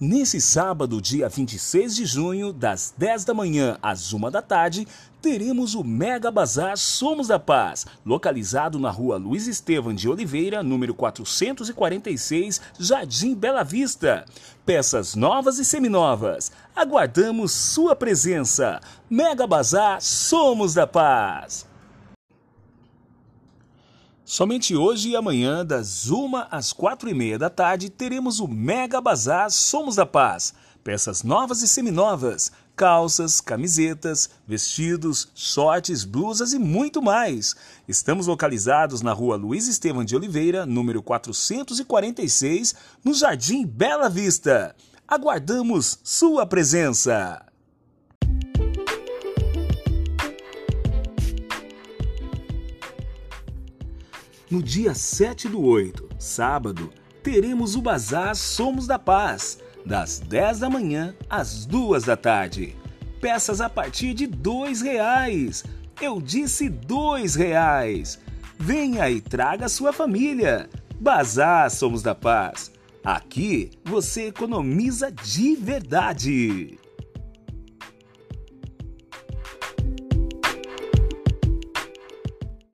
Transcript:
Nesse sábado, dia 26 de junho, das 10 da manhã às 1 da tarde, teremos o Mega Bazar Somos da Paz, localizado na rua Luiz Estevam de Oliveira, número 446, Jardim Bela Vista. Peças novas e seminovas. Aguardamos sua presença. Mega Bazar Somos da Paz. Somente hoje e amanhã, das 1 às 4 e meia da tarde, teremos o Mega Bazar Somos da Paz. Peças novas e seminovas, calças, camisetas, vestidos, shorts, blusas e muito mais. Estamos localizados na rua Luiz Estevam de Oliveira, número 446, no Jardim Bela Vista. Aguardamos sua presença! No dia 7 do 8, sábado, teremos o Bazar Somos da Paz, das 10 da manhã às 2 da tarde. Peças a partir de R$ reais. Eu disse R$ reais. Venha e traga sua família. Bazar Somos da Paz. Aqui você economiza de verdade.